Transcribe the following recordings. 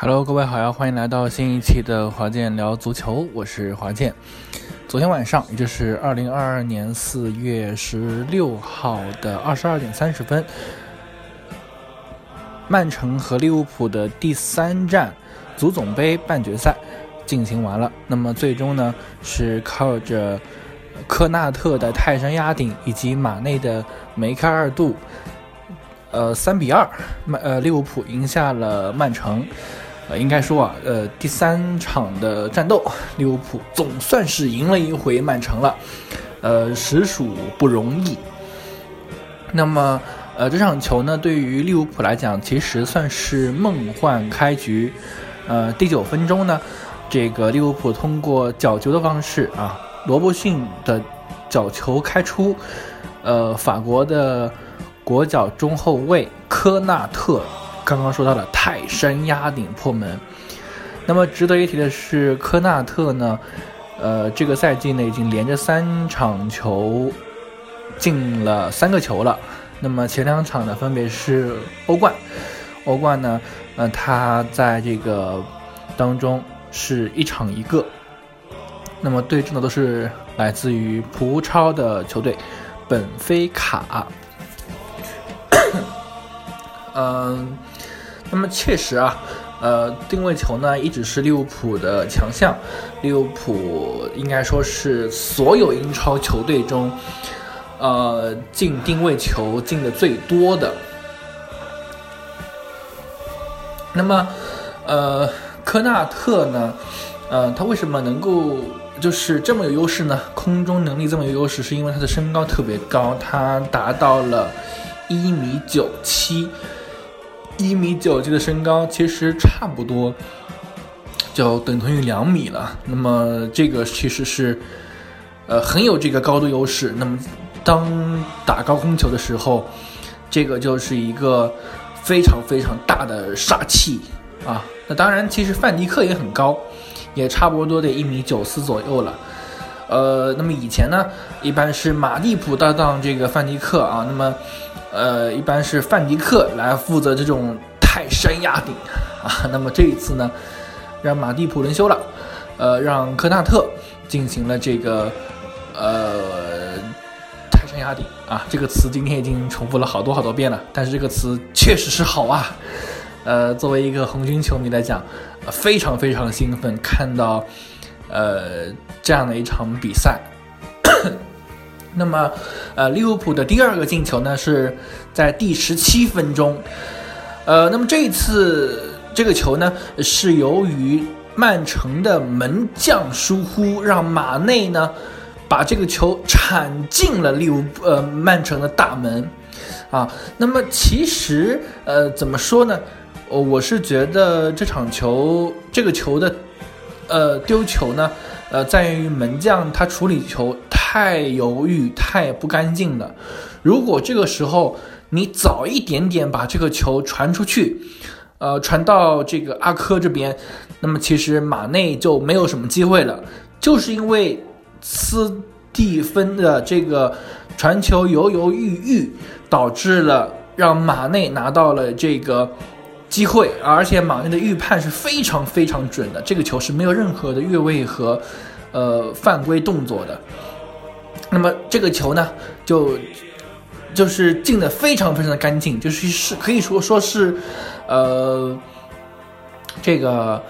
Hello，各位好呀，欢迎来到新一期的华健聊足球，我是华健。昨天晚上，也就是二零二二年四月十六号的二十二点三十分，曼城和利物浦的第三站足总杯半决赛进行完了。那么最终呢，是靠着科纳特的泰山压顶以及马内的梅开二度，呃，三比二，曼呃利物浦赢下了曼城。呃，应该说啊，呃，第三场的战斗，利物浦总算是赢了一回曼城了，呃，实属不容易。那么，呃，这场球呢，对于利物浦来讲，其实算是梦幻开局。呃，第九分钟呢，这个利物浦通过角球的方式啊，罗伯逊的角球开出，呃，法国的国脚中后卫科纳特。刚刚说到了泰山压顶破门，那么值得一提的是，科纳特呢，呃，这个赛季呢已经连着三场球进了三个球了。那么前两场呢分别是欧冠，欧冠呢，呃，他在这个当中是一场一个。那么对阵的都是来自于葡超的球队本菲卡。嗯。那么确实啊，呃，定位球呢一直是利物浦的强项。利物浦应该说是所有英超球队中，呃，进定位球进的最多的。那么，呃，科纳特呢，呃，他为什么能够就是这么有优势呢？空中能力这么有优势，是因为他的身高特别高，他达到了一米九七。一米九几的身高，其实差不多就等同于两米了。那么这个其实是呃很有这个高度优势。那么当打高空球的时候，这个就是一个非常非常大的杀气啊。那当然，其实范迪克也很高，也差不多得一米九四左右了。呃，那么以前呢，一般是马蒂普搭档这个范迪克啊。那么呃，一般是范迪克来负责这种泰山压顶啊。那么这一次呢，让马蒂普轮休了，呃，让科纳特进行了这个呃泰山压顶啊。这个词今天已经重复了好多好多遍了，但是这个词确实是好啊。呃，作为一个红军球迷来讲，非常非常兴奋，看到呃这样的一场比赛。那么，呃，利物浦的第二个进球呢，是在第十七分钟。呃，那么这一次这个球呢，是由于曼城的门将疏忽，让马内呢把这个球铲进了利物呃曼城的大门。啊，那么其实呃怎么说呢？我是觉得这场球这个球的呃丢球呢，呃在于门将他处理球。太犹豫，太不干净了。如果这个时候你早一点点把这个球传出去，呃，传到这个阿科这边，那么其实马内就没有什么机会了。就是因为斯蒂芬的这个传球犹犹豫豫，导致了让马内拿到了这个机会，而且马内的预判是非常非常准的，这个球是没有任何的越位和呃犯规动作的。那么这个球呢，就就是进的非常非常的干净，就是是可以说说是，呃，这个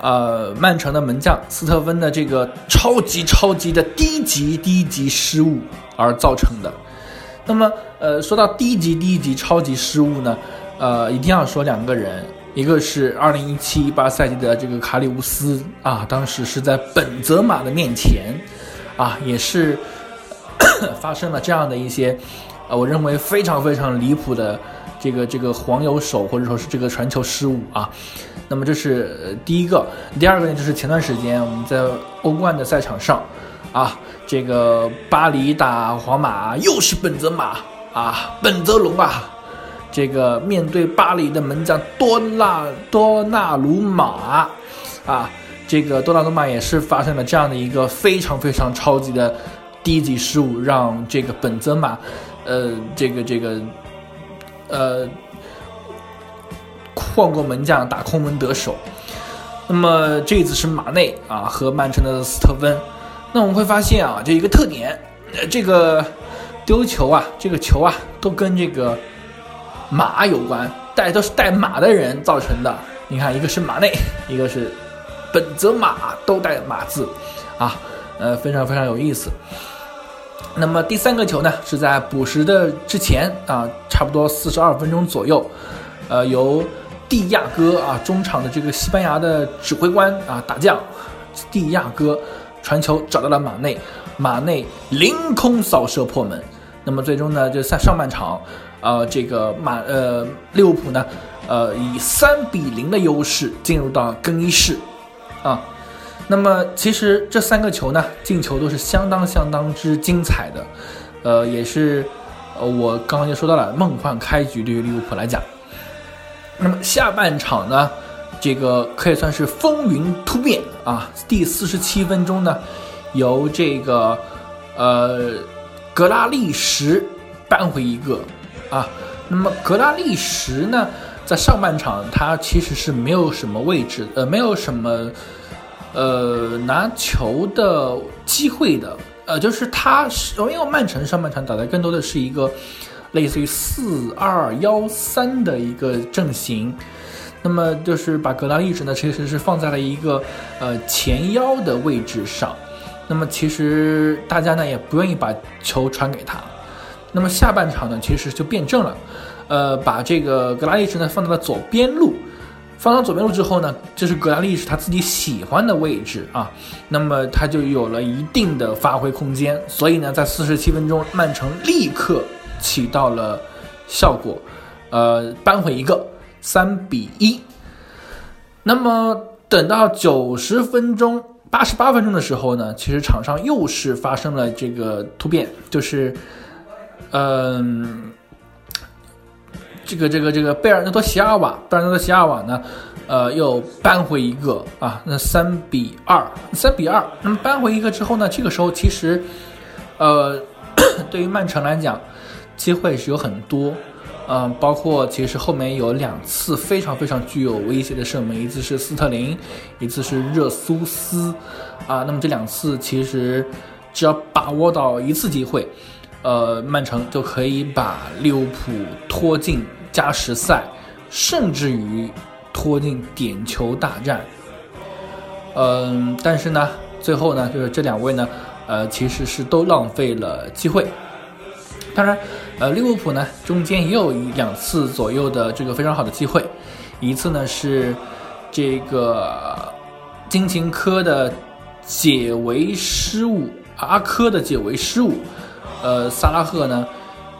呃曼城的门将斯特芬的这个超级超级的低级低级失误而造成的。那么呃说到低级低级超级失误呢，呃一定要说两个人，一个是二零一七一八赛季的这个卡里乌斯啊，当时是在本泽马的面前啊，也是。发生了这样的一些，呃，我认为非常非常离谱的这个这个黄油手或者说是这个传球失误啊。那么这是第一个，第二个呢就是前段时间我们在欧冠的赛场上啊，这个巴黎打皇马又是本泽马啊，本泽龙啊，这个面对巴黎的门将多纳多纳鲁马啊，这个多纳鲁马也是发生了这样的一个非常非常超级的。低级失误让这个本泽马，呃，这个这个，呃，换过门将打空门得手。那么这一次是马内啊和曼城的斯特芬。那我们会发现啊，这一个特点，这个丢球啊，这个球啊都跟这个马有关，带都是带马的人造成的。你看，一个是马内，一个是本泽马，都带马字啊，呃，非常非常有意思。那么第三个球呢，是在补时的之前啊，差不多四十二分钟左右，呃，由蒂亚戈啊中场的这个西班牙的指挥官啊大将蒂亚戈传球找到了马内，马内凌空扫射破门。那么最终呢，就在上半场，呃，这个马呃利物浦呢，呃以三比零的优势进入到更衣室啊。那么其实这三个球呢，进球都是相当相当之精彩的，呃，也是，呃，我刚刚就说到了梦幻开局对于利物浦来讲。那么下半场呢，这个可以算是风云突变啊！第四十七分钟呢，由这个呃格拉利什扳回一个啊。那么格拉利什呢，在上半场他其实是没有什么位置，呃，没有什么。呃，拿球的机会的，呃，就是他是因为曼城上半场打的更多的是一个类似于四二幺三的一个阵型，那么就是把格拉利什呢，其实是放在了一个呃前腰的位置上，那么其实大家呢也不愿意把球传给他，那么下半场呢其实就变正了，呃，把这个格拉利什呢放到了左边路。放到左边路之后呢，这是格拉利什他自己喜欢的位置啊，那么他就有了一定的发挥空间，所以呢，在四十七分钟，曼城立刻起到了效果，呃，扳回一个三比一。那么等到九十分钟、八十八分钟的时候呢，其实场上又是发生了这个突变，就是，嗯。这个这个这个贝尔纳多席尔瓦，贝尔纳多席尔瓦呢，呃，又扳回一个啊，那三比二，三比二。那么扳回一个之后呢，这个时候其实，呃，对于曼城来讲，机会是有很多，嗯，包括其实后面有两次非常非常具有威胁的射门，一次是斯特林，一次是热苏斯，啊，那么这两次其实只要把握到一次机会。呃，曼城就可以把利物浦拖进加时赛，甚至于拖进点球大战。嗯，但是呢，最后呢，就是这两位呢，呃，其实是都浪费了机会。当然，呃，利物浦呢，中间也有一两次左右的这个非常好的机会，一次呢是这个金琴科的解围失误，阿科的解围失误。呃，萨拉赫呢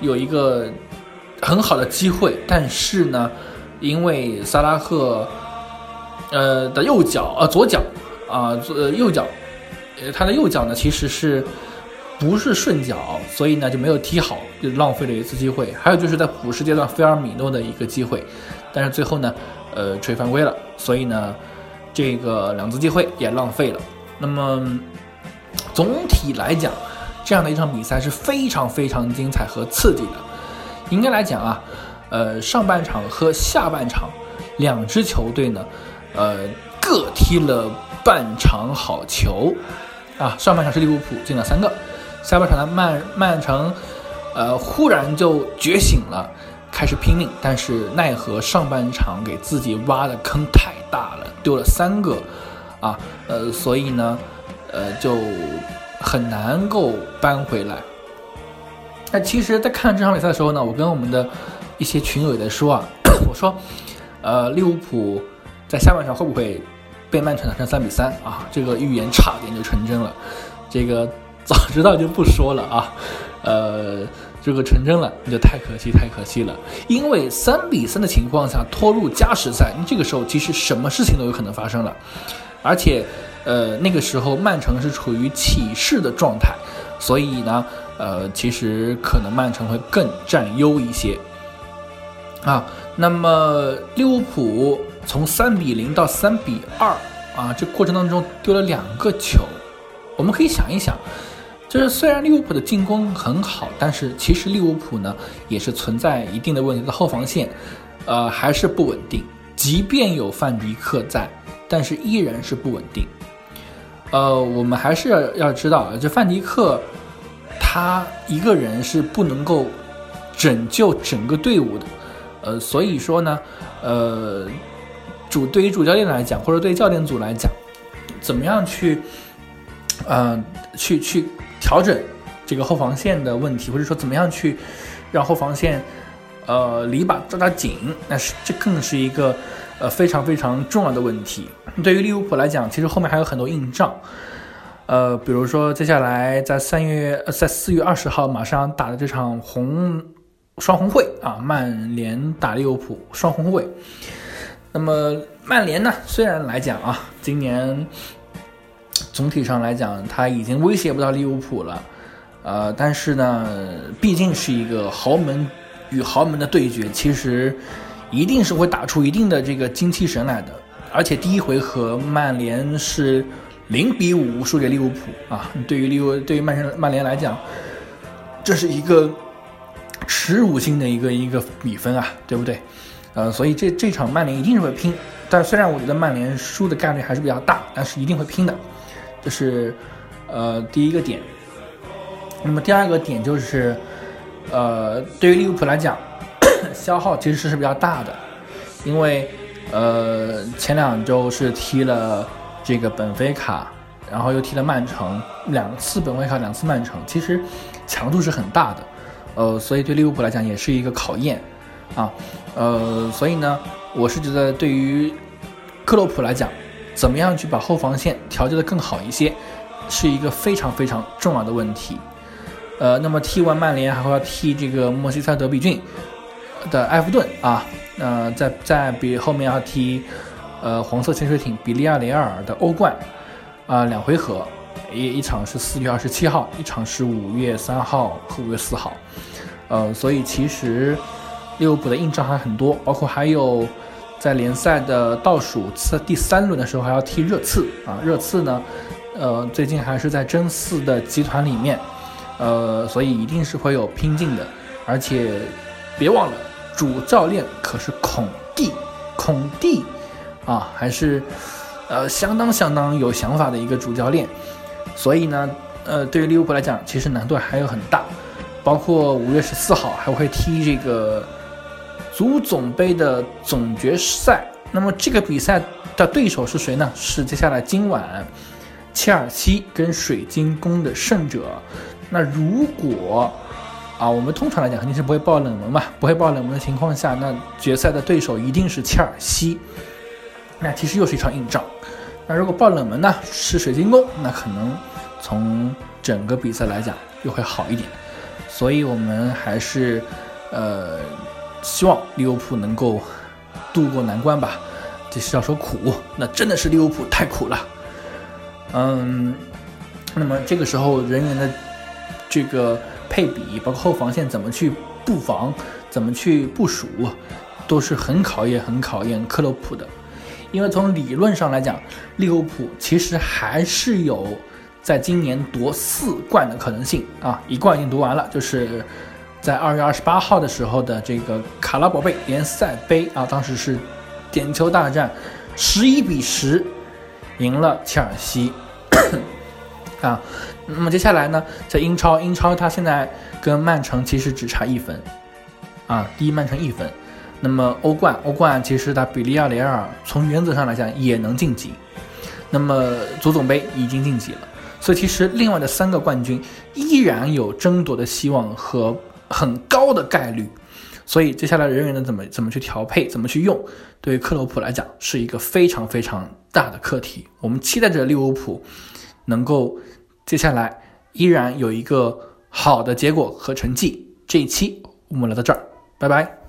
有一个很好的机会，但是呢，因为萨拉赫呃的右脚呃左脚啊左右脚，呃他的右脚呢其实是不是顺脚，所以呢就没有踢好，就浪费了一次机会。还有就是在补时阶段，菲尔米诺的一个机会，但是最后呢呃吹犯规了，所以呢这个两次机会也浪费了。那么总体来讲。这样的一场比赛是非常非常精彩和刺激的。应该来讲啊，呃，上半场和下半场两支球队呢，呃，各踢了半场好球啊。上半场是利物浦进了三个，下半场的曼曼城，呃，忽然就觉醒了，开始拼命，但是奈何上半场给自己挖的坑太大了，丢了三个啊，呃，所以呢，呃，就。很难够扳回来。那其实，在看这场比赛的时候呢，我跟我们的一些群友也在说啊，我说，呃，利物浦在下半场会不会被曼城打成三比三啊？这个预言差点就成真了。这个早知道就不说了啊。呃，这个成真了，那就太可惜，太可惜了。因为三比三的情况下拖入加时赛，这个时候其实什么事情都有可能发生了，而且。呃，那个时候曼城是处于起势的状态，所以呢，呃，其实可能曼城会更占优一些。啊，那么利物浦从三比零到三比二啊，这过程当中丢了两个球，我们可以想一想，就是虽然利物浦的进攻很好，但是其实利物浦呢也是存在一定的问题的后防线，呃，还是不稳定。即便有范迪克在，但是依然是不稳定。呃，我们还是要要知道，这范迪克他一个人是不能够拯救整个队伍的。呃，所以说呢，呃，主对于主教练来讲，或者对教练组来讲，怎么样去，嗯，去去调整这个后防线的问题，或者说怎么样去让后防线，呃，篱笆抓抓紧，那是这更是一个呃非常非常重要的问题。对于利物浦来讲，其实后面还有很多硬仗，呃，比如说接下来在三月，在四月二十号马上打的这场红。双红会啊，曼联打利物浦双红会。那么曼联呢？虽然来讲啊，今年总体上来讲，他已经威胁不到利物浦了，呃，但是呢，毕竟是一个豪门与豪门的对决，其实一定是会打出一定的这个精气神来的。而且第一回合曼联是零比五输给利物浦啊，对于利物对于曼城曼联来讲，这是一个。耻辱性的一个一个比分啊，对不对？呃，所以这这场曼联一定是会拼，但虽然我觉得曼联输的概率还是比较大，但是一定会拼的，这是呃第一个点。那么第二个点就是，呃，对于利物浦来讲，消耗其实是比较大的，因为呃前两周是踢了这个本菲卡，然后又踢了曼城，两次本菲卡，两次曼城，其实强度是很大的。呃，所以对利物浦来讲也是一个考验，啊，呃，所以呢，我是觉得对于克洛普来讲，怎么样去把后防线调节的更好一些，是一个非常非常重要的问题。呃，那么踢完曼联还会要踢这个莫西塞德比郡的埃弗顿啊，呃，在在比后面要踢呃黄色潜水艇比利亚雷尔的欧冠啊两回合。一一场是四月二十七号，一场是五月三号和五月四号，呃，所以其实利物浦的硬仗还很多，包括还有在联赛的倒数次第三轮的时候还要踢热刺啊，热刺呢，呃，最近还是在争四的集团里面，呃，所以一定是会有拼劲的，而且别忘了主教练可是孔蒂，孔蒂啊，还是呃相当相当有想法的一个主教练。所以呢，呃，对于利物浦来讲，其实难度还有很大，包括五月十四号还会踢这个足总杯的总决赛。那么这个比赛的对手是谁呢？是接下来今晚切尔西跟水晶宫的胜者。那如果啊，我们通常来讲肯定是不会爆冷门嘛，不会爆冷门的情况下，那决赛的对手一定是切尔西。那其实又是一场硬仗。那如果爆冷门呢？是水晶宫，那可能从整个比赛来讲又会好一点。所以我们还是呃希望利物浦能够渡过难关吧。这是要说苦，那真的是利物浦太苦了。嗯，那么这个时候人员的这个配比，包括后防线怎么去布防，怎么去部署，都是很考验、很考验克洛普的。因为从理论上来讲，利物浦其实还是有在今年夺四冠的可能性啊！一冠已经夺完了，就是在二月二十八号的时候的这个卡拉宝贝联赛杯啊，当时是点球大战，十一比十赢了切尔西 啊。那么接下来呢，在英超，英超它现在跟曼城其实只差一分啊，第一曼城一分。那么欧冠，欧冠其实它比利亚雷尔从原则上来讲也能晋级。那么足总杯已经晋级了，所以其实另外的三个冠军依然有争夺的希望和很高的概率。所以接下来人员的怎么怎么去调配，怎么去用，对于克洛普来讲是一个非常非常大的课题。我们期待着利物浦能够接下来依然有一个好的结果和成绩。这一期我们来到这儿，拜拜。